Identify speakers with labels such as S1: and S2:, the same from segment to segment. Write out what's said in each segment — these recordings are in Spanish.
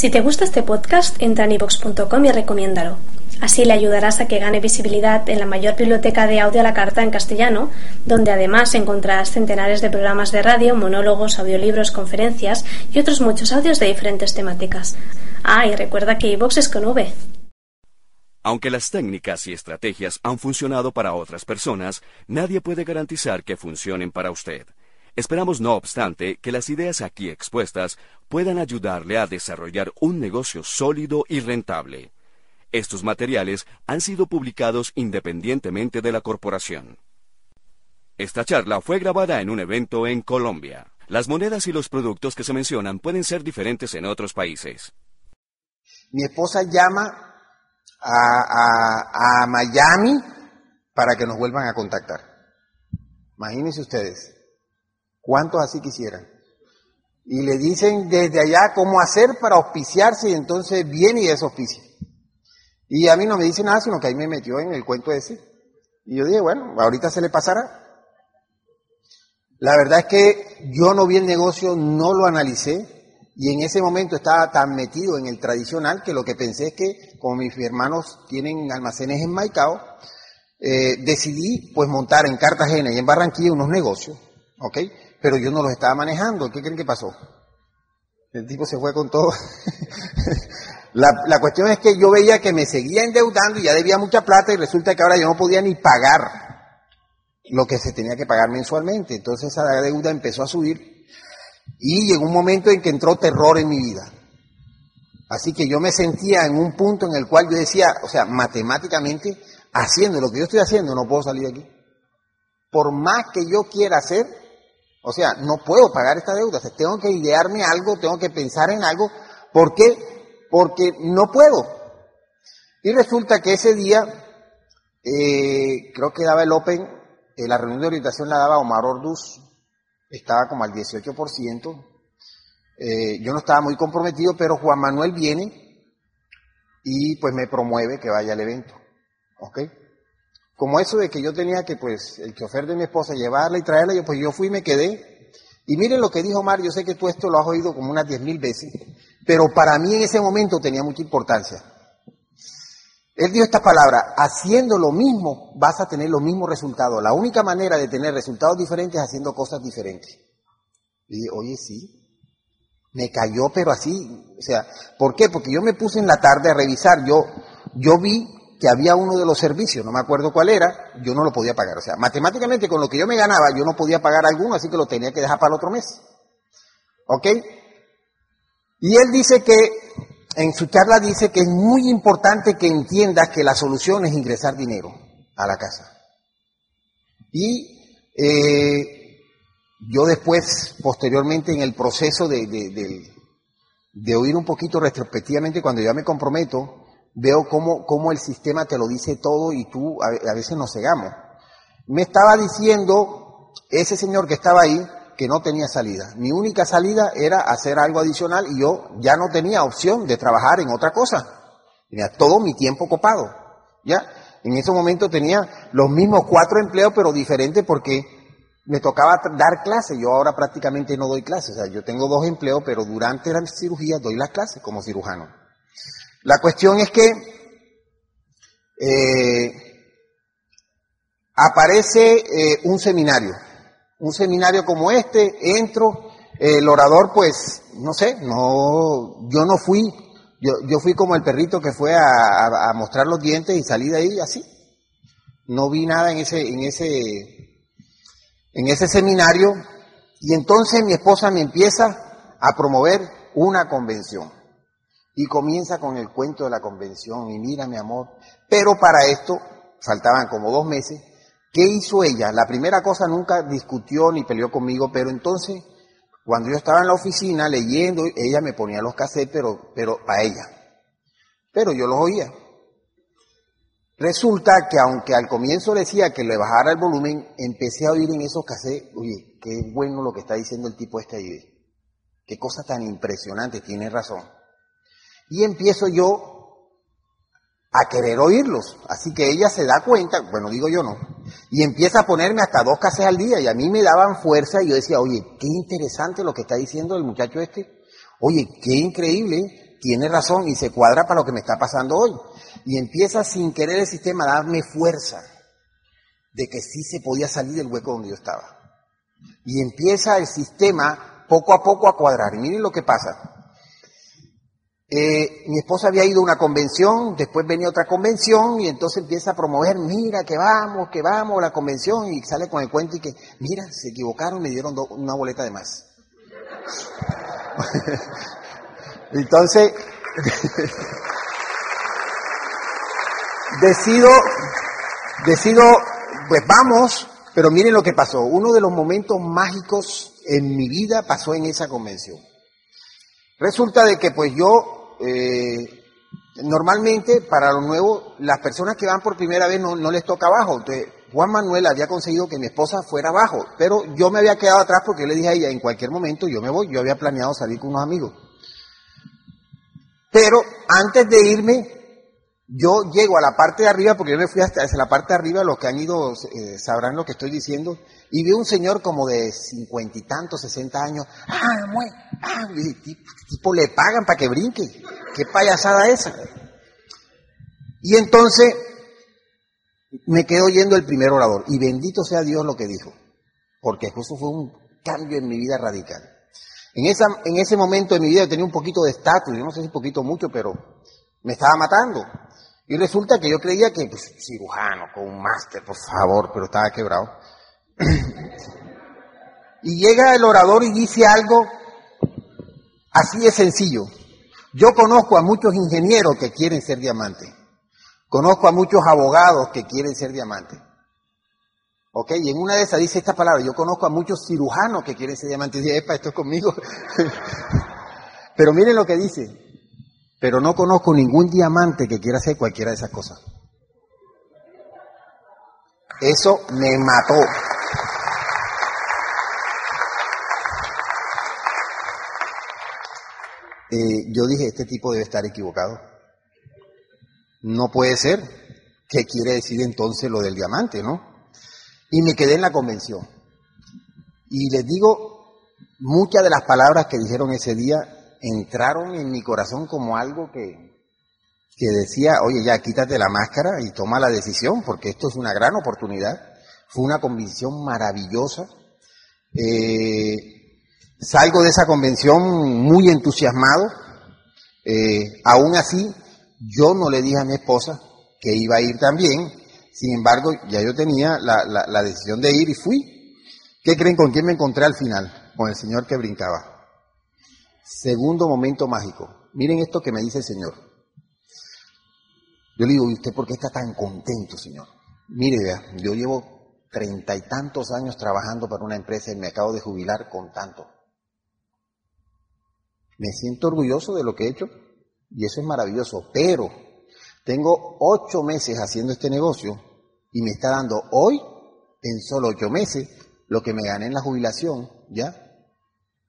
S1: Si te gusta este podcast, entra en ivox.com y recomiéndalo. Así le ayudarás a que gane visibilidad en la mayor biblioteca de audio a la carta en castellano, donde además encontrarás centenares de programas de radio, monólogos, audiolibros, conferencias y otros muchos audios de diferentes temáticas. Ah, y recuerda que iVox es con V.
S2: Aunque las técnicas y estrategias han funcionado para otras personas, nadie puede garantizar que funcionen para usted. Esperamos, no obstante, que las ideas aquí expuestas puedan ayudarle a desarrollar un negocio sólido y rentable. Estos materiales han sido publicados independientemente de la corporación. Esta charla fue grabada en un evento en Colombia. Las monedas y los productos que se mencionan pueden ser diferentes en otros países.
S3: Mi esposa llama a, Miami para que nos vuelvan a contactar. Imagínense ustedes, ¿cuántos así quisieran? Y le dicen desde allá cómo hacer para auspiciarse y entonces viene y es auspicia. Y a mí no me dice nada, sino que ahí me metió en el cuento ese. Y yo dije, bueno, ahorita se le pasará. La verdad es que yo no vi el negocio, no lo analicé, y en ese momento estaba tan metido en el tradicional que lo que pensé es que, como mis hermanos tienen almacenes en Maicao, eh, decidí pues montar en Cartagena y en Barranquilla unos negocios, ¿ok? Pero yo no los estaba manejando. ¿Qué creen que pasó? El tipo se fue con todo. La, cuestión es que yo veía que me seguía endeudando y ya debía mucha plata y resulta que ahora yo no podía ni pagar lo que se tenía que pagar mensualmente. Entonces esa deuda empezó a subir y llegó un momento en que entró terror en mi vida. Así que yo me sentía en un punto en el cual yo decía, o sea, matemáticamente, haciendo lo que yo estoy haciendo, no puedo salir de aquí. Por más que yo quiera hacer, o sea, no puedo pagar esta deuda. tengo que idearme algo, tengo que pensar en algo, porque porque no puedo. Y resulta que ese día, eh, creo que daba el Open, eh, la reunión de orientación la daba Omar Orduz, estaba como al 18%. Eh, yo no estaba muy comprometido, pero Juan Manuel viene y pues me promueve que vaya al evento. ¿Ok? Como eso de que yo tenía que, pues, el chofer de mi esposa llevarla y traerla, yo pues yo fui y me quedé. Y miren lo que dijo Omar, yo sé que tú esto lo has oído como unas diez mil veces, pero para mí en ese momento tenía mucha importancia. Él dio esta palabra, haciendo lo mismo vas a tener los mismos resultados. La única manera de tener resultados diferentes es haciendo cosas diferentes. Y dije, oye, sí. Me cayó, pero así. O sea, ¿por qué? Porque yo me puse en la tarde a revisar. Yo, yo vi que había uno de los servicios, no me acuerdo cuál era, yo no lo podía pagar. O sea, matemáticamente con lo que yo me ganaba, yo no podía pagar alguno, así que lo tenía que dejar para el otro mes. ¿Ok? Y él dice que, en su charla dice que es muy importante que entiendas que la solución es ingresar dinero a la casa. Y eh, yo después, posteriormente, en el proceso de, de, oír un poquito retrospectivamente, cuando ya me comprometo, veo cómo, cómo el sistema te lo dice todo y tú a, veces nos cegamos. Me estaba diciendo ese señor que estaba ahí, que no tenía salida. Mi única salida era hacer algo adicional y yo ya no tenía opción de trabajar en otra cosa. Tenía todo mi tiempo copado. ¿Ya? En ese momento tenía los mismos cuatro empleos, pero diferentes porque me tocaba dar clases. Yo ahora prácticamente no doy clases. O sea, yo tengo dos empleos, pero durante la cirugía doy las clases como cirujano. La cuestión es que eh, aparece eh, un seminario un seminario como este, entro, el orador pues, no sé, no, yo no fui, yo, yo fui como el perrito que fue a, mostrar los dientes y salí de ahí así. No vi nada en ese, en ese, en ese seminario y entonces mi esposa me empieza a promover una convención. Y comienza con el cuento de la convención y mira mi amor. Pero para esto faltaban como dos meses ¿Qué hizo ella? La primera cosa nunca discutió ni peleó conmigo, pero entonces, cuando yo estaba en la oficina leyendo, ella me ponía los cassettes, pero, pero para ella. Pero yo los oía. Resulta que aunque al comienzo decía que le bajara el volumen, empecé a oír en esos cassettes, oye, qué bueno lo que está diciendo el tipo este ahí. Qué cosa tan impresionante, tiene razón. Y empiezo yo a querer oírlos. Así que ella se da cuenta, bueno, digo yo no, y empieza a ponerme hasta dos casas al día y a mí me daban fuerza y yo decía, oye, qué interesante lo que está diciendo el muchacho este. Oye, qué increíble tiene razón y se cuadra para lo que me está pasando hoy. Y empieza sin querer el sistema a darme fuerza de que sí se podía salir del hueco donde yo estaba. Y empieza el sistema poco a poco a cuadrar. Y miren lo que pasa. Eh, mi esposa había ido a una convención, después venía otra convención y entonces empieza a promover, mira que vamos, que vamos a la convención y sale con el cuento y que, mira, se equivocaron, me dieron una boleta de más. entonces, decido, decido, pues vamos, pero miren lo que pasó. Uno de los momentos mágicos en mi vida pasó en esa convención. Resulta de que pues yo eh, normalmente para lo nuevo, las personas que van por primera vez no, les toca abajo. Entonces, Juan Manuel había conseguido que mi esposa fuera abajo, pero yo me había quedado atrás porque le dije a ella, en cualquier momento yo me voy, yo había planeado salir con unos amigos. Pero antes de irme, yo llego a la parte de arriba, porque yo me fui hasta la parte de arriba, los que han ido eh, sabrán lo que estoy diciendo, y vi un señor como de cincuenta y tantos, sesenta años, ah, muy, ah, tipo, tipo le pagan para que brinque, qué payasada esa. Y entonces me quedo oyendo el primer orador, y bendito sea Dios lo que dijo, porque eso fue un cambio en mi vida radical. En, esa, en ese momento de mi vida yo tenía un poquito de estatus, yo no sé si poquito o mucho, pero me estaba matando. Y resulta que yo creía que, pues, cirujano, con un máster, por favor, pero estaba quebrado. y llega el orador y dice algo así de sencillo. Yo conozco a muchos ingenieros que quieren ser diamantes. Conozco a muchos abogados que quieren ser diamantes. ¿Ok? Y en una de esas dice esta palabra, yo conozco a muchos cirujanos que quieren ser diamantes. Y dice, epa, esto es conmigo. Pero miren lo que dice pero no conozco ningún diamante que quiera hacer cualquiera de esas cosas. Eso me mató. Eh, yo dije, este tipo debe estar equivocado. No puede ser. ¿Qué quiere decir entonces lo del diamante, no? Y me quedé en la convención. Y les digo, muchas de las palabras que dijeron ese día entraron en mi corazón como algo que, decía, oye, ya quítate la máscara y toma la decisión, porque esto es una gran oportunidad. Fue una convención maravillosa. Eh, salgo de esa convención muy entusiasmado. Eh, aún así, yo no le dije a mi esposa que iba a ir también. Sin embargo, ya yo tenía la decisión de ir y fui. ¿Qué creen con quién me encontré al final? Con el señor que brincaba. Segundo momento mágico. Miren esto que me dice el Señor. Yo le digo, ¿y usted por qué está tan contento, Señor? Mire, vea, yo llevo treinta y tantos años trabajando para una empresa y me acabo de jubilar con tanto. Me siento orgulloso de lo que he hecho y eso es maravilloso, pero tengo ocho meses haciendo este negocio y me está dando hoy, en solo ocho meses, lo que me gané en la jubilación, ¿ya?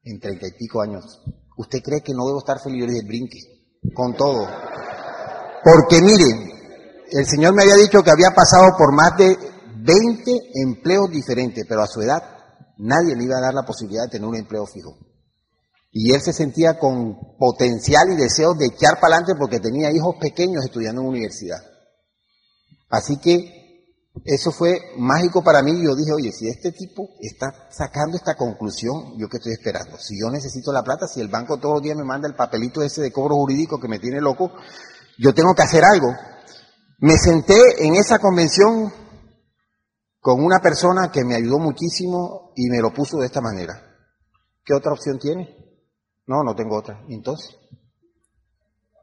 S3: En treinta y pico años. ¿Usted cree que no debo estar feliz? de brinque, con todo. Porque mire, el Señor me había dicho que había pasado por más de 20 empleos diferentes, pero a su edad nadie le iba a dar la posibilidad de tener un empleo fijo. Y él se sentía con potencial y deseos de echar para adelante porque tenía hijos pequeños estudiando en universidad. Así que eso fue mágico para mí. Yo dije, oye, si este tipo está sacando esta conclusión, ¿yo qué estoy esperando? Si yo necesito la plata, si el banco todos los días me manda el papelito ese de cobro jurídico que me tiene loco, yo tengo que hacer algo. Me senté en esa convención con una persona que me ayudó muchísimo y me lo puso de esta manera. ¿Qué otra opción tiene? No, no tengo otra. entonces?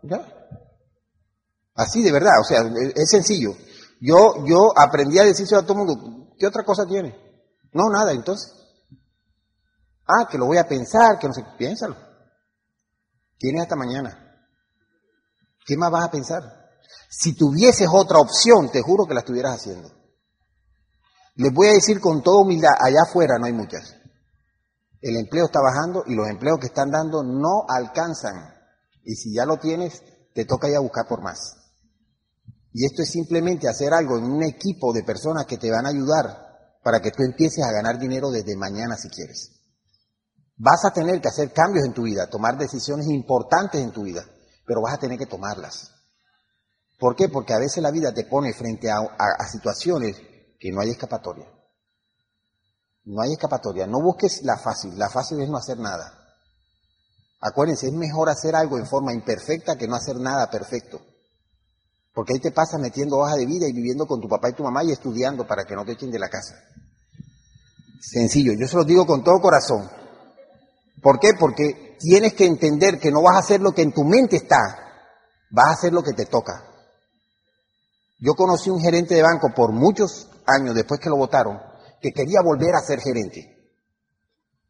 S3: ¿Ya? Así de verdad, o sea, es sencillo. Yo, yo aprendí a decirse a todo mundo, ¿qué otra cosa tiene? No, nada, entonces. Ah, que lo voy a pensar, que no sé, piénsalo. Tienes hasta mañana. ¿Qué más vas a pensar? Si tuvieses otra opción, te juro que la estuvieras haciendo. Les voy a decir con toda humildad, allá afuera no hay muchas. El empleo está bajando y los empleos que están dando no alcanzan. Y si ya lo tienes, te toca ir a buscar por más. Y esto es simplemente hacer algo en un equipo de personas que te van a ayudar para que tú empieces a ganar dinero desde mañana si quieres. Vas a tener que hacer cambios en tu vida, tomar decisiones importantes en tu vida. pero vas a tener que tomarlas. ¿Por qué? Porque a veces la vida te pone frente a, situaciones que no hay escapatoria. No hay escapatoria. No busques la fácil. La fácil es no hacer nada. Acuérdense, es mejor hacer algo en forma imperfecta que no hacer nada perfecto. Porque ahí te pasas metiendo hoja de vida y viviendo con tu papá y tu mamá y estudiando para que no te echen de la casa. Sencillo, yo se lo digo con todo corazón. ¿Por qué? Porque tienes que entender que no vas a hacer lo que en tu mente está, vas a hacer lo que te toca. Yo conocí un gerente de banco por muchos años después que lo votaron, que quería volver a ser gerente.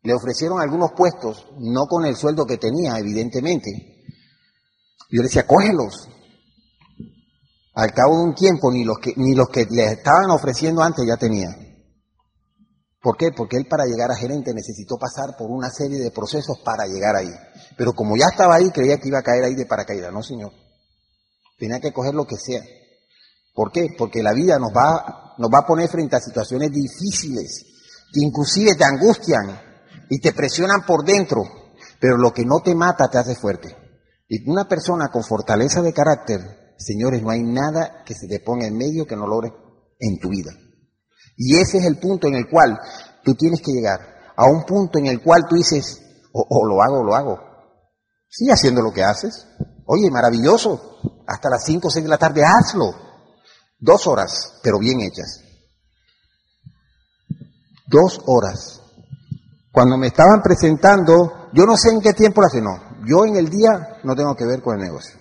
S3: Le ofrecieron algunos puestos, no con el sueldo que tenía, evidentemente. Yo le decía, cógelos. Al cabo de un tiempo, ni los que, ni los que le estaban ofreciendo antes ya tenía. ¿Por qué? Porque él para llegar a gerente necesitó pasar por una serie de procesos para llegar ahí. Pero como ya estaba ahí, creía que iba a caer ahí de paracaídas. No, señor. Tenía que coger lo que sea. ¿Por qué? Porque la vida nos va, nos va a poner frente a situaciones difíciles, que inclusive te angustian y te presionan por dentro, pero lo que no te mata te hace fuerte. Y una persona con fortaleza de carácter, señores, no hay nada que se te ponga en medio que no logre en tu vida. Y ese es el punto en el cual tú tienes que llegar, a un punto en el cual tú dices, o, lo hago o lo hago. Sigue haciendo lo que haces. Oye, maravilloso. Hasta las 5 o 6 de la tarde, hazlo. Dos horas, pero bien hechas. Dos horas. Cuando me estaban presentando, yo no sé en qué tiempo hacen, no. Yo en el día no tengo que ver con el negocio.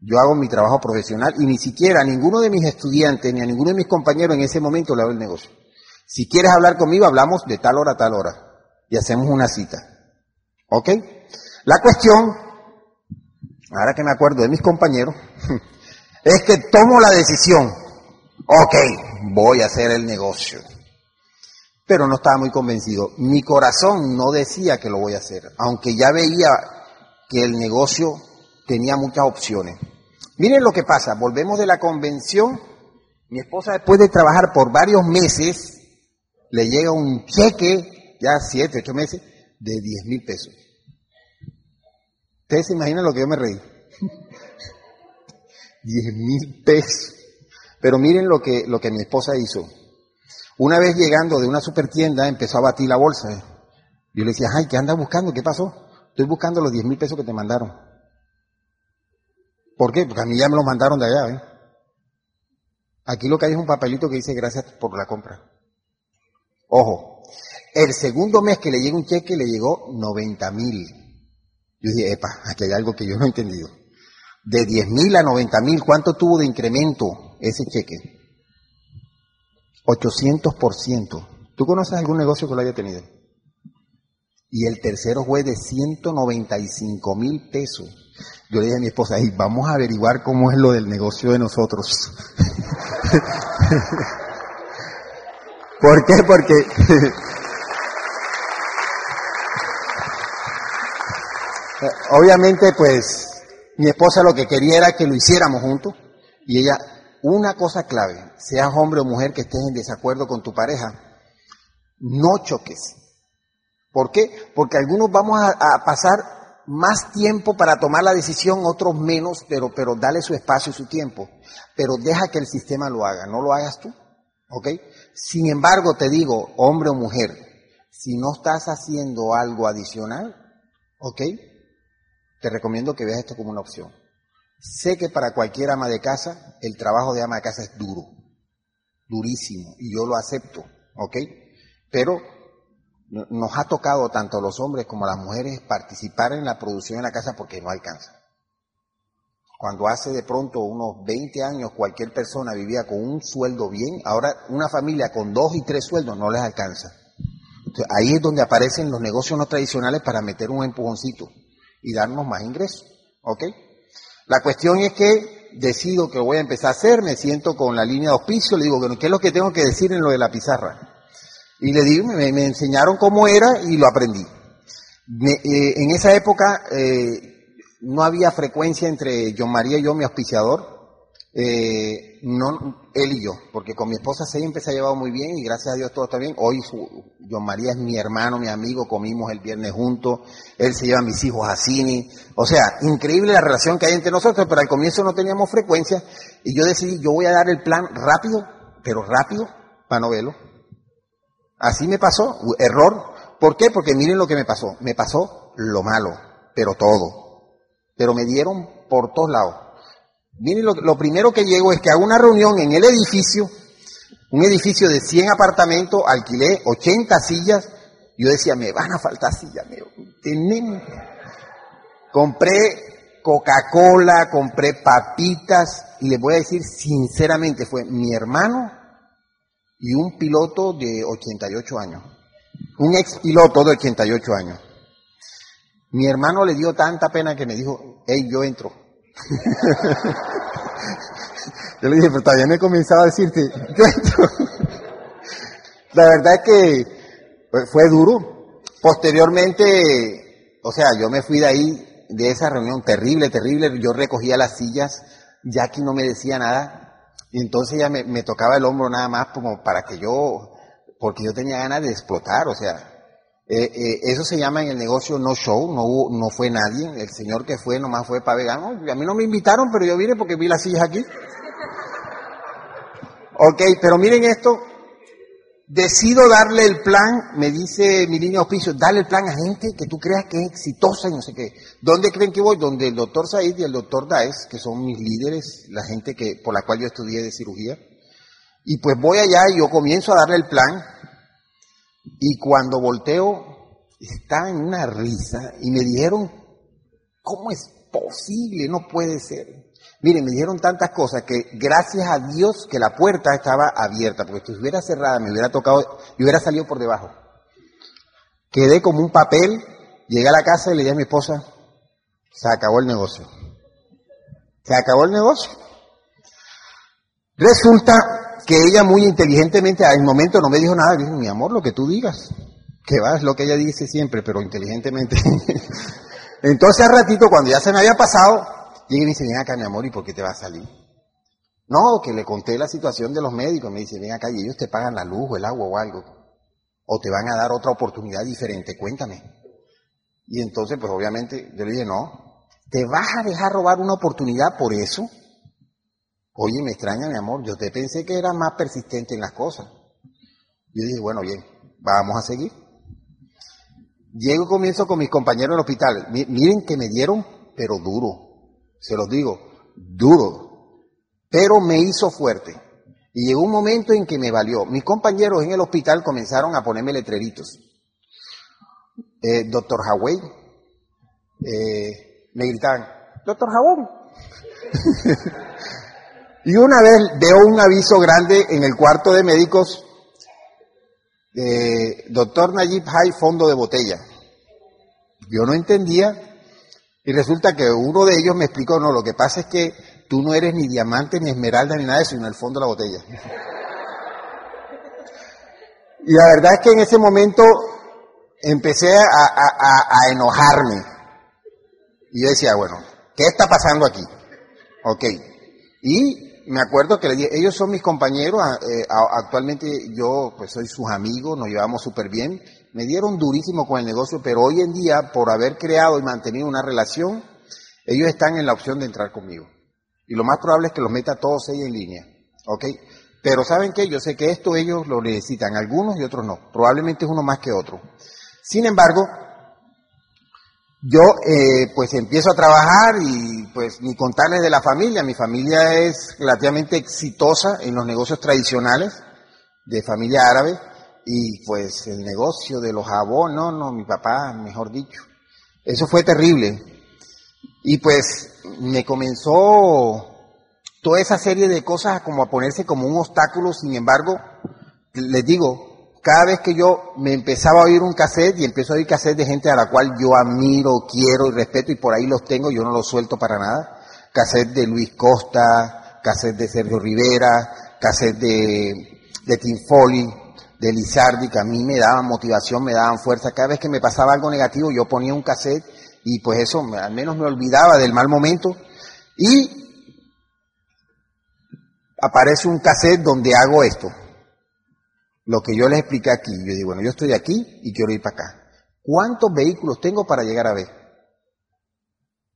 S3: Yo hago mi trabajo profesional y ni siquiera a ninguno de mis estudiantes ni a ninguno de mis compañeros en ese momento le hago el negocio. Si quieres hablar conmigo, hablamos de tal hora a tal hora y hacemos una cita. ¿Ok? La cuestión, ahora que me acuerdo de mis compañeros, es que tomo la decisión. Ok, voy a hacer el negocio. Pero no estaba muy convencido. Mi corazón no decía que lo voy a hacer, aunque ya veía que el negocio tenía muchas opciones. Miren lo que pasa, volvemos de la convención, mi esposa después de trabajar por varios meses, le llega un cheque, ya siete, ocho meses, de diez mil pesos. Ustedes se imaginan lo que yo me reí. Diez mil pesos. Pero miren lo que, lo que mi esposa hizo. Una vez llegando de una supertienda, empezó a batir la bolsa. Yo le decía, ay, ¿qué andas buscando? ¿Qué pasó? Estoy buscando los diez mil pesos que te mandaron. ¿Por qué? Porque a mí ya me lo mandaron de allá, ¿eh? Aquí lo que hay es un papelito que dice gracias por la compra. Ojo, el segundo mes que le llega un cheque le llegó 90 mil. Yo dije, epa, aquí hay algo que yo no he entendido. De 10 mil a 90 mil, ¿cuánto tuvo de incremento ese cheque? 800%. ¿Tú conoces algún negocio que lo haya tenido? Y el tercero fue de 195 mil pesos. Yo le dije a mi esposa, vamos a averiguar cómo es lo del negocio de nosotros. ¿Por qué? Porque obviamente pues mi esposa lo que quería era que lo hiciéramos juntos y ella, una cosa clave, seas hombre o mujer que estés en desacuerdo con tu pareja, no choques. ¿Por qué? Porque algunos vamos a, pasar más tiempo para tomar la decisión, otros menos, pero, pero dale su espacio y su tiempo. Pero deja que el sistema lo haga, no lo hagas tú. ¿Ok? Sin embargo, te digo, hombre o mujer, si no estás haciendo algo adicional, ¿ok? Te recomiendo que veas esto como una opción. Sé que para cualquier ama de casa, el trabajo de ama de casa es duro, durísimo, y yo lo acepto, ¿ok? Pero nos ha tocado tanto a los hombres como a las mujeres participar en la producción en la casa porque no alcanza. Cuando hace de pronto unos 20 años cualquier persona vivía con un sueldo bien, ahora una familia con dos y tres sueldos no les alcanza. ahí es donde aparecen los negocios no tradicionales para meter un empujoncito y darnos más ingresos. ¿Ok? La cuestión es que decido que voy a empezar a hacer, me siento con la línea de auspicio, le digo, ¿qué es lo que tengo que decir en lo de la pizarra? Y le digo, me, enseñaron cómo era y lo aprendí. Eh, en esa época eh, no había frecuencia entre John María y yo, mi auspiciador. eh, no, él y yo, porque con mi esposa siempre se ha llevado muy bien y gracias a Dios todo está bien. Hoy su, John María es mi hermano, mi amigo, comimos el viernes juntos, él se lleva a mis hijos a cine. O sea, increíble la relación que hay entre nosotros, pero al comienzo no teníamos frecuencia y yo decidí, yo voy a dar el plan rápido, pero rápido, para no verlo. Así me pasó, error. ¿Por qué? Porque miren lo que me pasó. Me pasó lo malo, pero todo. Pero me dieron por todos lados. Miren, lo, primero que llego es que hago una reunión en el edificio, un edificio de 100 apartamentos, alquilé 80 sillas. Yo decía, me van a faltar sillas, me. Compré Coca-Cola, compré papitas, y les voy a decir sinceramente, fue mi hermano y un piloto de 88 años. Un ex piloto de 88 años. Mi hermano le dio tanta pena que me dijo, hey, yo entro. Yo le dije, pero todavía he comenzado a decirte, La verdad es que pues, fue duro. Posteriormente, o sea, yo me fui de ahí, de esa reunión terrible, terrible. Yo recogía las sillas, Jackie no me decía nada. Y entonces ya me, me tocaba el hombro nada más como para que yo, porque yo tenía ganas de explotar, o sea, eh, eh, eso se llama en el negocio no show, no, hubo, no fue nadie. El señor que fue nomás fue para vegano. A mí no me invitaron, pero yo vine porque vi las sillas aquí. Ok, pero miren esto. Decido darle el plan, me dice mi línea de auspicio, dale el plan a gente que tú creas que es exitosa y no sé qué. ¿Dónde creen que voy? Donde el doctor Said y el doctor Daes, que son mis líderes, la gente que, por la cual yo estudié de cirugía. Y pues voy allá y yo comienzo a darle el plan, y cuando volteo, está en una risa y me dijeron, ¿cómo es posible? No puede ser. Miren, me dijeron tantas cosas que gracias a Dios que la puerta estaba abierta, porque si estuviera cerrada me hubiera tocado, y hubiera salido por debajo. Quedé como un papel, llegué a la casa y le dije a mi esposa, se acabó el negocio. Se acabó el negocio. Resulta que ella muy inteligentemente, al momento no me dijo nada, dijo, mi amor, lo que tú digas, que va, es lo que ella dice siempre, pero inteligentemente. Entonces al ratito, cuando ya se me había pasado, llega y me dice, ven acá, mi amor, ¿y por qué te va a salir? No, que le conté la situación de los médicos, me dice, ven acá, y ellos te pagan la luz o el agua o algo, o te van a dar otra oportunidad diferente, cuéntame. Y entonces, pues obviamente, yo le dije, no, ¿te vas a dejar robar una oportunidad por eso? Oye, me extraña, mi amor, yo te pensé que era más persistente en las cosas. Yo dije, bueno, bien, vamos a seguir. Llego y comienzo con mis compañeros en el hospital. Miren que me dieron, pero duro. Se los digo, duro. Pero me hizo fuerte. Y llegó un momento en que me valió. Mis compañeros en el hospital comenzaron a ponerme letreritos. Eh, doctor Hawey, eh, me gritaban, doctor Jabón. Y una vez veo un aviso grande en el cuarto de médicos, eh, doctor Nayib Hay, fondo de botella. Yo no entendía y resulta que uno de ellos me explicó, no, lo que pasa es que tú no eres ni diamante, ni esmeralda, ni nada de eso, sino el fondo de la botella. Y la verdad es que en ese momento empecé a, a enojarme. Y yo decía, bueno, ¿qué está pasando aquí? Ok. Y me acuerdo que ellos son mis compañeros, eh, actualmente yo pues soy sus amigos, nos llevamos súper bien, me dieron durísimo con el negocio, pero hoy en día, por haber creado y mantenido una relación, ellos están en la opción de entrar conmigo. Y lo más probable es que los meta todos ellos en línea, ¿ok? Pero ¿saben qué? Yo sé que esto ellos lo necesitan, algunos y otros no, probablemente es uno más que otro. Sin embargo, yo eh, pues empiezo a trabajar y pues ni contarles de la familia. Mi familia es relativamente exitosa en los negocios tradicionales de familia árabe y pues el negocio de los jabones, no, no, mi papá, mejor dicho. Eso fue terrible. Y pues me comenzó toda esa serie de cosas como a ponerse como un obstáculo, sin embargo, les digo, cada vez que yo me empezaba a oír un cassette y empiezo a oír cassette de gente a la cual yo admiro, quiero y respeto y por ahí los tengo, yo no los suelto para nada. Cassette de Luis Costa, cassette de Sergio Rivera, cassette de, de Tim Foley, de Lizardi, que a mí me daban motivación, me daban fuerza. Cada vez que me pasaba algo negativo yo ponía un cassette y pues eso al menos me olvidaba del mal momento. Y aparece un cassette donde hago esto. Lo que yo les expliqué aquí. Yo digo, bueno, yo estoy aquí y quiero ir para acá. ¿Cuántos vehículos tengo para llegar a ver?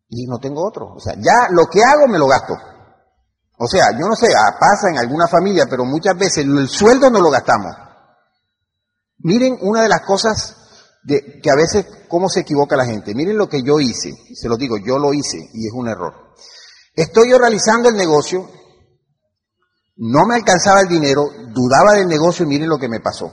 S3: Y no tengo otro. O sea, ya lo que hago me lo gasto. O sea, yo no sé, ah, pasa en alguna familia, pero muchas veces el sueldo no lo gastamos. Miren una de las cosas que a veces, cómo se equivoca la gente. Miren lo que yo hice. Se lo digo, yo lo hice y es un error. Estoy yo realizando el negocio, no me alcanzaba el dinero, dudaba del negocio y miren lo que me pasó.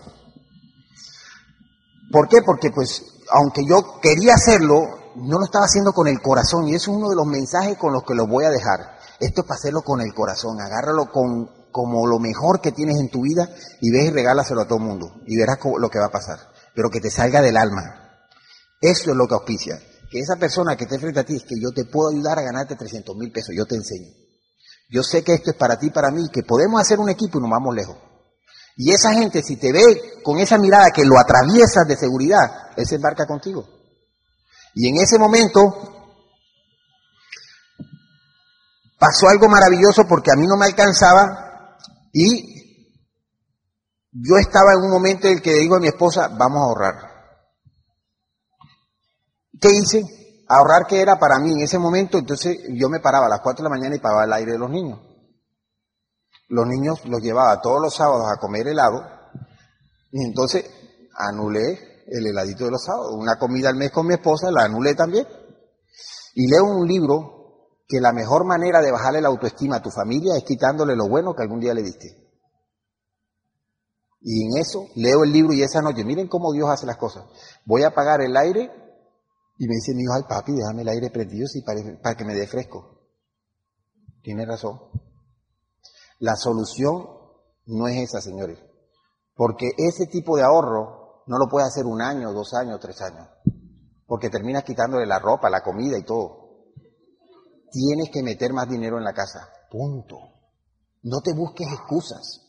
S3: ¿Por qué? Porque pues, aunque yo quería hacerlo, no lo estaba haciendo con el corazón y eso es uno de los mensajes con los que lo voy a dejar. Esto es para hacerlo con el corazón, agárralo con, como lo mejor que tienes en tu vida y ves y regálaselo a todo el mundo y verás lo que va a pasar, pero que te salga del alma. Eso es lo que auspicia. Que esa persona que esté frente a ti es que yo te puedo ayudar a ganarte 300 mil pesos, yo te enseño. Yo sé que esto es para ti, para mí, que podemos hacer un equipo y nos vamos lejos. Y esa gente, si te ve con esa mirada que lo atraviesas de seguridad, él se embarca contigo. Y en ese momento pasó algo maravilloso porque a mí no me alcanzaba y yo estaba en un momento en el que digo a mi esposa, vamos a ahorrar. ¿Qué hice? Ahorrar que era para mí en ese momento, entonces yo me paraba a las 4 de la mañana y pagaba el aire de los niños los niños los llevaba todos los sábados a comer helado y entonces anulé el heladito de los sábados. Una comida al mes con mi esposa la anulé también. Y leo un libro que la mejor manera de bajarle la autoestima a tu familia es quitándole lo bueno que algún día le diste. Y en eso leo el libro y esa noche, miren cómo Dios hace las cosas. Voy a apagar el aire y me dice mi hijo, ay papi, déjame el aire prendido para, para que me dé fresco. Tiene razón. La solución no es esa, señores, porque ese tipo de ahorro no lo puede hacer un año, dos años, tres años, porque terminas quitándole la ropa, la comida y todo. Tienes que meter más dinero en la casa, punto. No te busques excusas,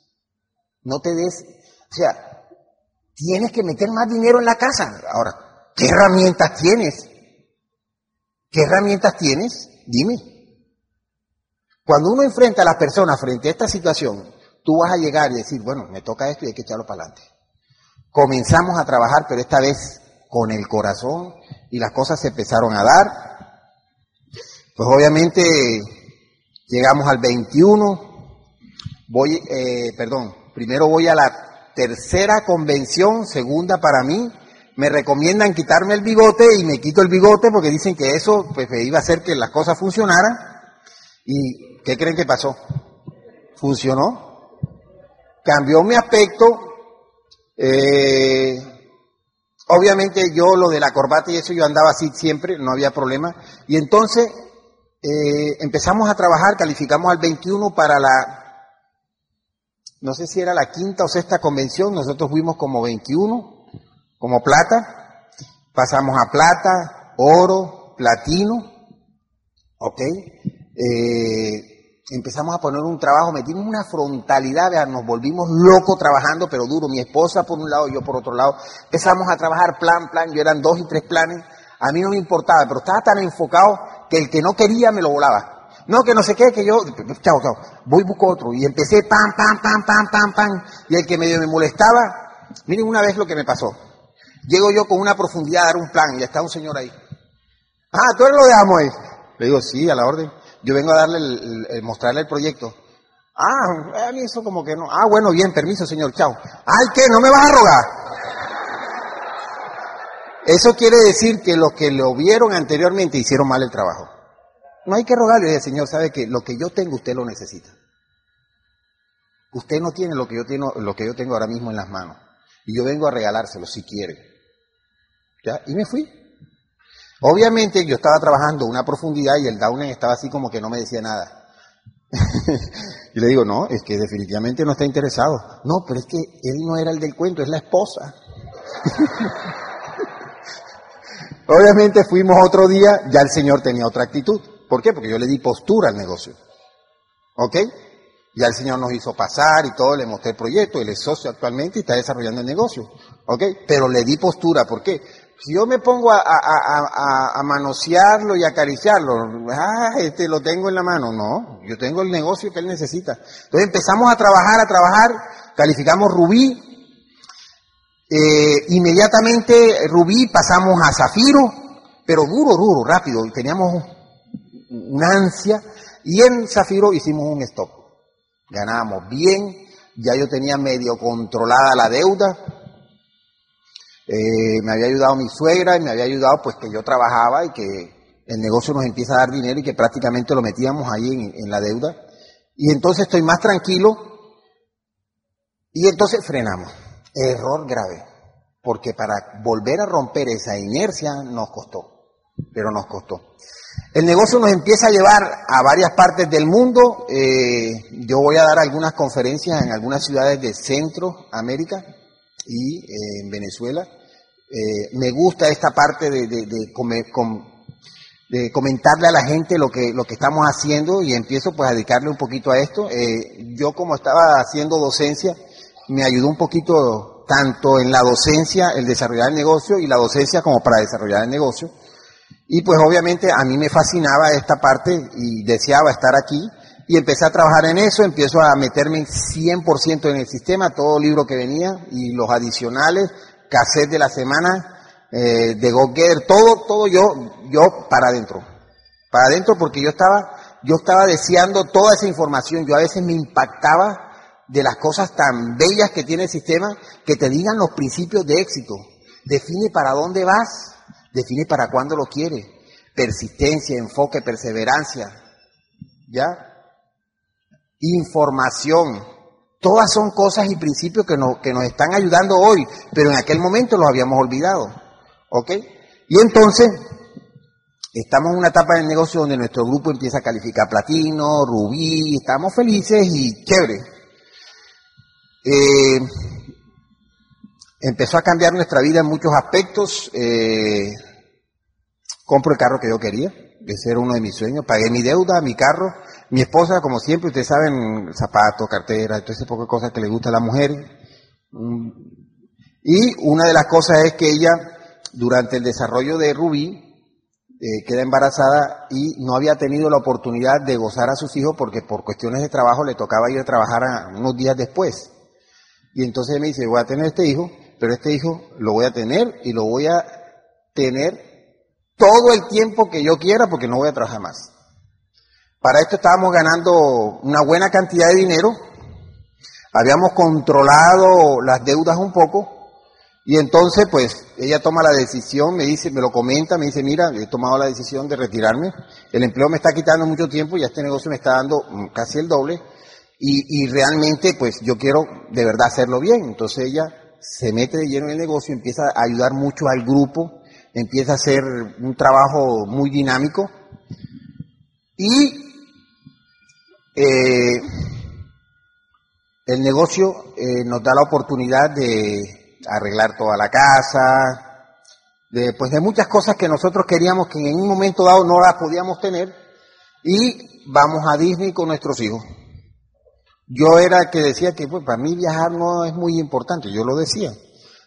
S3: no te des, o sea, tienes que meter más dinero en la casa. Ahora, ¿qué herramientas tienes? ¿Qué herramientas tienes? Dime. Cuando uno enfrenta a las personas frente a esta situación, tú vas a llegar y decir, bueno, me toca esto y hay que echarlo para adelante. Comenzamos a trabajar, pero esta vez con el corazón y las cosas se empezaron a dar. Pues obviamente llegamos al 21, voy, eh, perdón, primero voy a la tercera convención, segunda para mí, me recomiendan quitarme el bigote y me quito el bigote porque dicen que eso pues iba a hacer que las cosas funcionaran y ¿Qué creen que pasó? Funcionó. Cambió mi aspecto. Eh, obviamente yo lo de la corbata y eso yo andaba así siempre, no había problema. Y entonces eh, empezamos a trabajar, calificamos al 21 para la, no sé si era la quinta o sexta convención, nosotros fuimos como 21, como plata, pasamos a plata, oro, platino, ¿ok? Eh, empezamos a poner un trabajo, metimos una frontalidad, nos volvimos locos trabajando, pero duro. Mi esposa por un lado, yo por otro lado. Empezamos a trabajar plan, plan, yo eran dos y tres planes. A mí no me importaba, pero estaba tan enfocado que el que no quería me lo volaba. No, que no sé qué, que yo, chao, chao, voy busco otro. Y empecé pam, pam, pam, pam, pam, pam. Y el que medio me molestaba, miren una vez lo que me pasó. Llego yo con una profundidad a dar un plan y está un señor ahí. Ah, tú eres lo de Amway. Le digo, sí, a la orden. Yo vengo a darle, el, mostrarle el proyecto. Ah, a mí eso como que no. Ah, bueno, bien, permiso, señor, chao. Ay, ¿qué? ¿No me vas a rogar? Eso quiere decir que los que lo vieron anteriormente hicieron mal el trabajo. No hay que rogarle, señor, sabe que lo que yo tengo usted lo necesita. Usted no tiene lo que yo tengo, ahora mismo en las manos. Y yo vengo a regalárselo si quiere. ¿Ya? Y me fui. Obviamente yo estaba trabajando una profundidad y el Downer estaba así como que no me decía nada. y le digo, no, es que definitivamente no está interesado. No, pero es que él no era el del cuento, es la esposa. Obviamente fuimos otro día, ya el señor tenía otra actitud. ¿Por qué? Porque yo le di postura al negocio. ¿Ok? Ya el señor nos hizo pasar y todo, le mostré el proyecto, él es socio actualmente y está desarrollando el negocio. ¿Ok? Pero le di postura, ¿por qué? Si yo me pongo a, a, manosearlo y acariciarlo, ah, este lo tengo en la mano. No, yo tengo el negocio que él necesita. Entonces empezamos a trabajar, a trabajar, calificamos Rubí. Eh, inmediatamente Rubí pasamos a Zafiro, pero duro, duro, rápido. Teníamos una ansia y en Zafiro hicimos un stop. Ganábamos bien, ya yo tenía medio controlada la deuda, eh, me había ayudado mi suegra y me había ayudado pues que yo trabajaba y que el negocio nos empieza a dar dinero y que prácticamente lo metíamos ahí en, en la deuda. Y entonces estoy más tranquilo y entonces frenamos. Error grave, porque para volver a romper esa inercia nos costó, pero nos costó. El negocio nos empieza a llevar a varias partes del mundo. Eh, yo voy a dar algunas conferencias en algunas ciudades de Centroamérica y eh, en Venezuela. Eh, me gusta esta parte de, de, comentarle a la gente lo que, lo que estamos haciendo y empiezo pues a dedicarle un poquito a esto. Eh, yo como estaba haciendo docencia, me ayudó un poquito tanto en la docencia, el desarrollar el negocio y la docencia como para desarrollar el negocio. Y pues obviamente a mí me fascinaba esta parte y deseaba estar aquí y empecé a trabajar en eso, empiezo a meterme 100% en el sistema, todo libro que venía y los adicionales, cassette de la semana, eh, de Go todo, todo yo, yo para adentro. Para adentro porque yo estaba, yo estaba deseando toda esa información. Yo a veces me impactaba de las cosas tan bellas que tiene el sistema que te digan los principios de éxito. Define para dónde vas, define para cuándo lo quieres. Persistencia, enfoque, perseverancia. ¿Ya? Información, Todas son cosas y principios que nos, que nos están ayudando hoy, pero en aquel momento los habíamos olvidado. ¿Ok? Y entonces, estamos en una etapa del negocio donde nuestro grupo empieza a calificar platino, rubí, estamos felices y chévere. Eh, empezó a cambiar nuestra vida en muchos aspectos. Eh, compro el carro que yo quería, ese era uno de mis sueños, pagué mi deuda, mi carro, mi esposa, como siempre, ustedes saben, zapatos, cartera, todo ese poco de cosas que le gusta a la mujer. Mm. Y una de las cosas es que ella, durante el desarrollo de Rubí, eh, queda embarazada y no había tenido la oportunidad de gozar a sus hijos porque por cuestiones de trabajo le tocaba ir a trabajar unos días después. Y entonces me dice, voy a tener este hijo, pero este hijo lo voy a tener y lo voy a tener todo el tiempo que yo quiera porque no voy a trabajar más. Para esto estábamos ganando una buena cantidad de dinero, habíamos controlado las deudas un poco. Y entonces pues ella toma la decisión, me dice, me lo comenta, me dice, mira, he tomado la decisión de retirarme, el empleo me está quitando mucho tiempo y este negocio me está dando mm, casi el doble y, realmente pues yo quiero de verdad hacerlo bien. Entonces ella se mete de lleno en el negocio, empieza a ayudar mucho al grupo, empieza a hacer un trabajo muy dinámico y eh, el negocio eh, nos da la oportunidad de arreglar toda la casa, de, pues de muchas cosas que nosotros queríamos que en un momento dado no las podíamos tener y vamos a Disney con nuestros hijos. Yo era que decía que pues, para mí viajar no es muy importante, yo lo decía.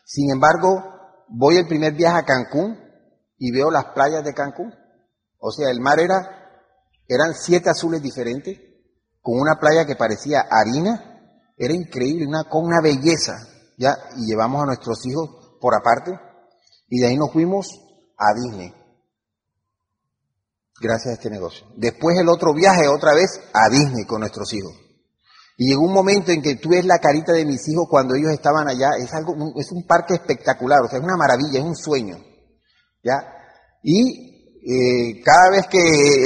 S3: Sin embargo, voy el primer viaje a Cancún y veo las playas de Cancún. O sea, el mar era, eran siete azules diferentes, con una playa que parecía harina, era increíble, una, con una belleza, ¿ya? Y llevamos a nuestros hijos por aparte, y de ahí nos fuimos a Disney. Gracias a este negocio. Después el otro viaje otra vez a Disney con nuestros hijos. Y llegó un momento en que tú ves la carita de mis hijos cuando ellos estaban allá, es algo, es un parque espectacular, o sea, es una maravilla, es un sueño. ¿Ya? Y eh, cada vez que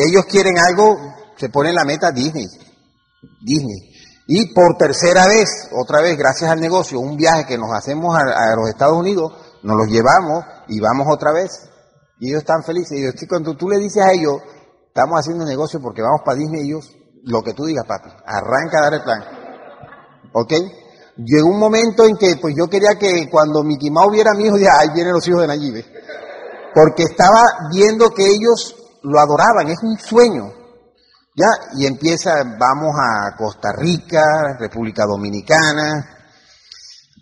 S3: ellos quieren algo, se pone la meta Disney. Disney. Y por tercera vez, otra vez, gracias al negocio, un viaje que nos hacemos a, los Estados Unidos, nos los llevamos y vamos otra vez. Y ellos están felices. Y cuando tú le dices a ellos, estamos haciendo negocio porque vamos para Disney, ellos, lo que tú digas, papi, arranca a dar el plan. ¿Ok? Llegó un momento en que, pues yo quería que cuando Mickey Mouse viera a mi hijo, ahí vienen los hijos de Nayib. Porque estaba viendo que ellos lo adoraban, es un sueño. Ya, y empieza, vamos a Costa Rica, República Dominicana,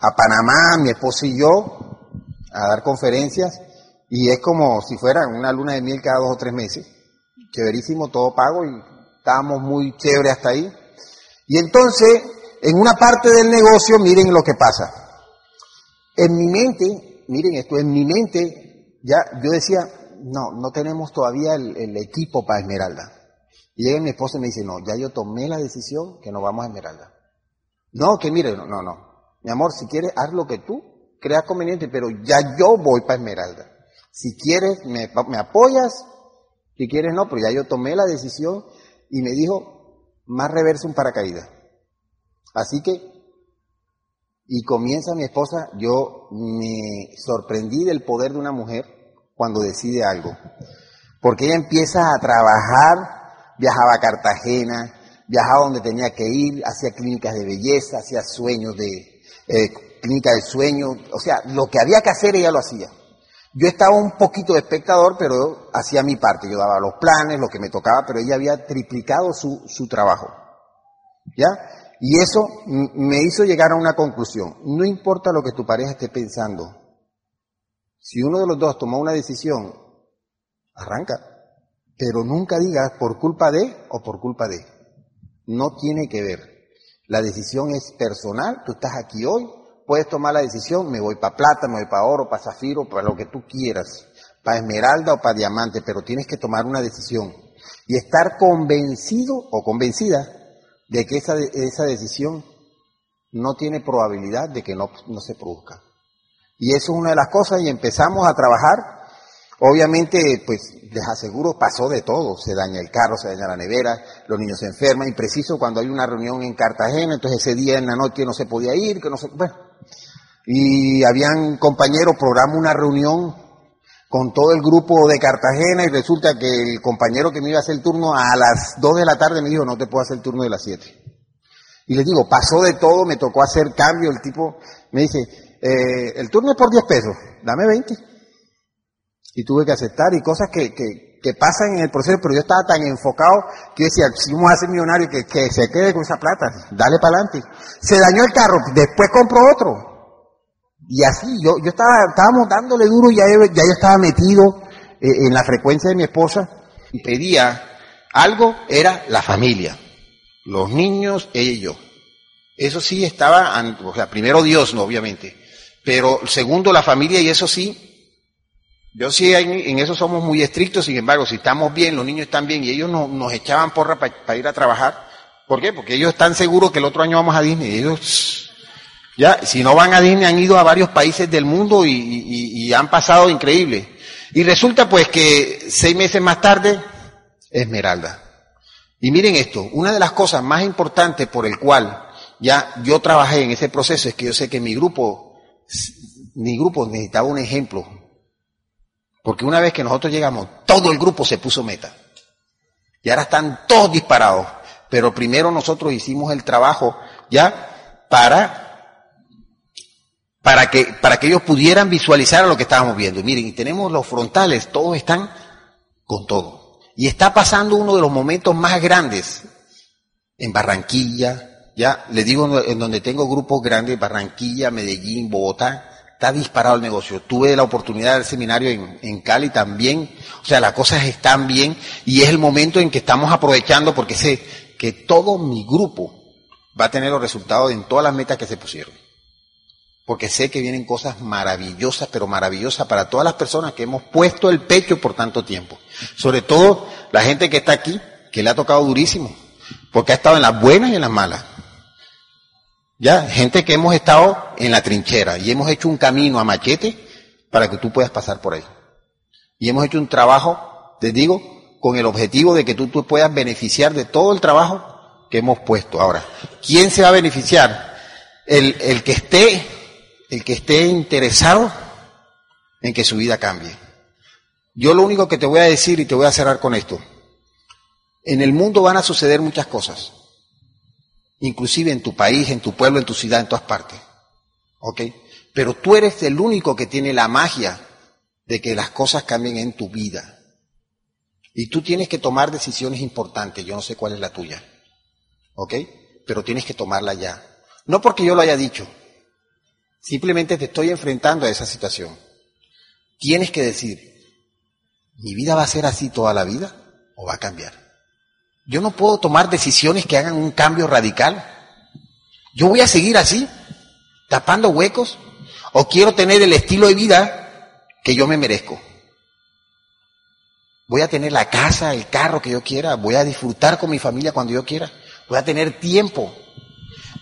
S3: a Panamá, mi esposa y yo, a dar conferencias. y es como si fuera una luna de miel cada dos o tres meses. Chéverísimo, todo pago y estábamos muy chévere hasta ahí. Y entonces, en una parte del negocio, miren lo que pasa. En mi mente, miren esto, en mi mente, ya yo decía, no, no tenemos todavía el, equipo para Esmeralda. Y llega mi esposa y me dice, no, ya yo tomé la decisión que nos vamos a Esmeralda. No, que mire, no, no, no. Mi amor, si quieres, haz lo que tú creas conveniente, pero ya yo voy para Esmeralda. Si quieres, me, me apoyas, si quieres, no, pero ya yo tomé la decisión y me dijo, más reverso un paracaídas. Así que, y comienza mi esposa, yo me sorprendí del poder de una mujer cuando decide algo. Porque ella empieza a trabajar, viajaba a Cartagena, viajaba donde tenía que ir, hacía clínicas de belleza, hacía sueños de, eh, clínica del sueño, o sea, lo que había que hacer ella lo hacía. Yo estaba un poquito de espectador, pero hacía mi parte. Yo daba los planes, lo que me tocaba, pero ella había triplicado su, su trabajo. ¿Ya? Y eso me hizo llegar a una conclusión. No importa lo que tu pareja esté pensando. Si uno de los dos tomó una decisión, arranca. Pero nunca digas por culpa de o por culpa de. No tiene que ver. La decisión es personal. Tú estás aquí hoy, puedes tomar la decisión, me voy para plata, me voy para oro, para zafiro, para lo que tú quieras, para esmeralda o para diamante, pero tienes que tomar una decisión y estar convencido o convencida de que esa, esa decisión no tiene probabilidad de que no, no se produzca. Y eso es una de las cosas y empezamos a trabajar. Obviamente, pues les aseguro, pasó de todo. Se daña el carro, se daña la nevera, los niños se enferman. Impreciso cuando hay una reunión en Cartagena, entonces ese día en la noche no se podía ir, que no se... Bueno, y habían compañeros, programa una reunión con todo el grupo de Cartagena y resulta que el compañero que me iba a hacer el turno a las 2 de la tarde me dijo, no te puedo hacer el turno de las 7. Y les digo, pasó de todo, me tocó hacer cambio, el tipo me dice, eh, el turno es por 10 pesos, dame 20. Y tuve que aceptar y cosas que, que, que, pasan en el proceso, pero yo estaba tan enfocado que decía, si vamos a ser millonario, que, que se quede con esa plata, dale para adelante. Se dañó el carro, después compró otro. Y así, yo, yo estaba, estábamos dándole duro, ya, ya yo estaba metido eh, en la frecuencia de mi esposa y pedía algo, era la familia, los niños, ella y yo. Eso sí estaba, o sea, primero Dios, no, obviamente, pero segundo la familia y eso sí, yo sí en, eso somos muy estrictos, sin embargo, si estamos bien, los niños están bien y ellos no, nos echaban porra para ir a trabajar. ¿Por qué? Porque ellos están seguros que el otro año vamos a Disney. Ellos ya, si no van a Disney, han ido a varios países del mundo y, y, han pasado increíble. Y resulta pues que seis meses más tarde, Esmeralda. Y miren esto, una de las cosas más importantes por el cual ya yo trabajé en ese proceso es que yo sé que mi grupo, mi grupo necesitaba un ejemplo. Porque una vez que nosotros llegamos, todo el grupo se puso meta. Y ahora están todos disparados. Pero primero nosotros hicimos el trabajo ya para para que, para que ellos pudieran visualizar lo que estábamos viendo. Miren, y tenemos los frontales, todos están con todo. Y está pasando uno de los momentos más grandes en Barranquilla, ya, le digo en donde tengo grupos grandes, Barranquilla, Medellín, Bogotá, está disparado el negocio. Tuve la oportunidad del seminario en, en Cali también, o sea, las cosas están bien y es el momento en que estamos aprovechando porque sé que todo mi grupo va a tener los resultados en todas las metas que se pusieron porque sé que vienen cosas maravillosas, pero maravillosas para todas las personas que hemos puesto el pecho por tanto tiempo. Sobre todo la gente que está aquí, que le ha tocado durísimo, porque ha estado en las buenas y en las malas. Ya, gente que hemos estado en la trinchera y hemos hecho un camino a machete para que tú puedas pasar por ahí. Y hemos hecho un trabajo, te digo, con el objetivo de que tú, tú puedas beneficiar de todo el trabajo que hemos puesto. Ahora, ¿quién se va a beneficiar? El, el que esté el que esté interesado en que su vida cambie. Yo lo único que te voy a decir y te voy a cerrar con esto. En el mundo van a suceder muchas cosas. Inclusive en tu país, en tu pueblo, en tu ciudad, en todas partes. ¿Ok? Pero tú eres el único que tiene la magia de que las cosas cambien en tu vida. Y tú tienes que tomar decisiones importantes. Yo no sé cuál es la tuya. ¿Ok? Pero tienes que tomarla ya. No porque yo lo haya dicho, Simplemente te estoy enfrentando a esa situación. tienes que decir, ¿mi vida va a ser así toda la vida o va a cambiar? Yo no puedo tomar decisiones que hagan un cambio radical. Yo voy a seguir así, tapando huecos, o quiero tener el estilo de vida que yo me merezco. Voy a tener la casa, el carro que yo quiera, voy a disfrutar con mi familia cuando yo quiera, voy a tener tiempo,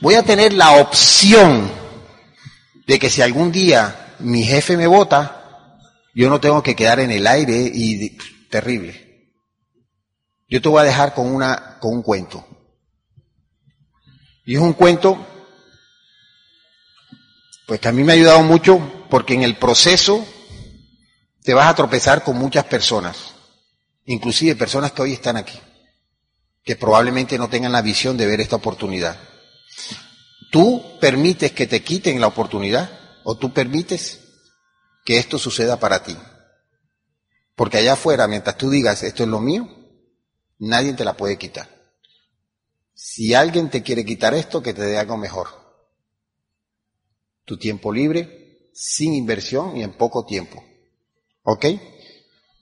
S3: voy a tener la opción de que si algún día mi jefe me vota, yo no tengo que quedar en el aire y terrible. Yo te voy a dejar con una con un cuento. Y es un cuento pues que a mí me ha ayudado mucho porque en el proceso te vas a tropezar con muchas personas, inclusive personas que hoy están aquí, que probablemente no tengan la visión de ver esta oportunidad. ¿Tú permites que te quiten la oportunidad o tú permites que esto suceda para ti. Porque allá afuera, mientras tú digas, esto es lo mío, nadie te la puede quitar. Si alguien te quiere quitar esto, que te dé algo mejor. Tu tiempo libre, sin inversión y en poco tiempo. ¿Ok?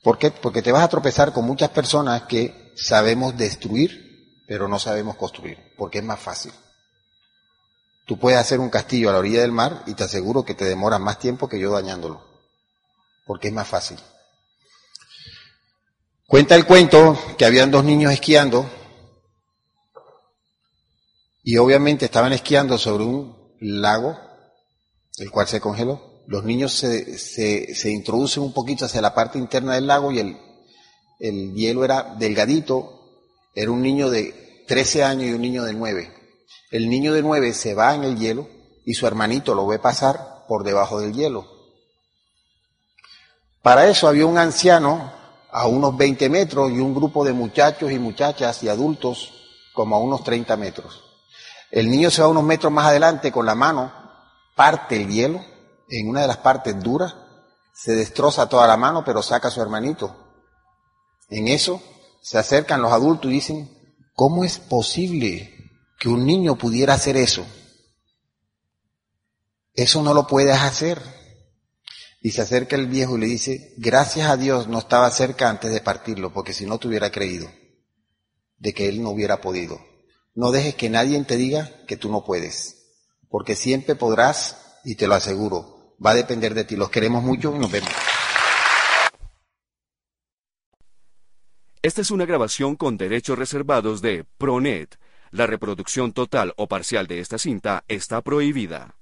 S3: ¿Por qué? Porque te vas a tropezar con muchas personas que sabemos destruir, pero no sabemos construir, porque es más fácil. Tú puedes hacer un castillo a la orilla del mar y te aseguro que te demora más tiempo que yo dañándolo porque es más fácil. Cuenta el cuento que habían dos niños esquiando y obviamente estaban esquiando sobre un lago, el cual se congeló. Los niños se, se, introducen un poquito hacia la parte interna del lago y el, el hielo era delgadito, era un niño de 13 años y un niño de 9. El niño de 9 se va en el hielo y su hermanito lo ve pasar por debajo del hielo. Para eso había un anciano a unos 20 metros y un grupo de muchachos y muchachas y adultos como a unos 30 metros. El niño se va unos metros más adelante con la mano, parte el hielo en una de las partes duras, se destroza toda la mano, pero saca a su hermanito. En eso se acercan los adultos y dicen, ¿cómo es posible que un niño pudiera hacer eso? Eso no lo puedes hacer. Y se acerca el viejo y le dice, gracias a Dios no estaba cerca antes de partirlo, porque si no te hubiera creído de que él no hubiera podido. No dejes que nadie te diga que tú no puedes, porque siempre podrás, y te lo aseguro, va a depender de ti. Los queremos mucho y nos vemos.
S2: Esta es una grabación con derechos reservados de Pronet. La reproducción total o parcial de esta cinta está prohibida.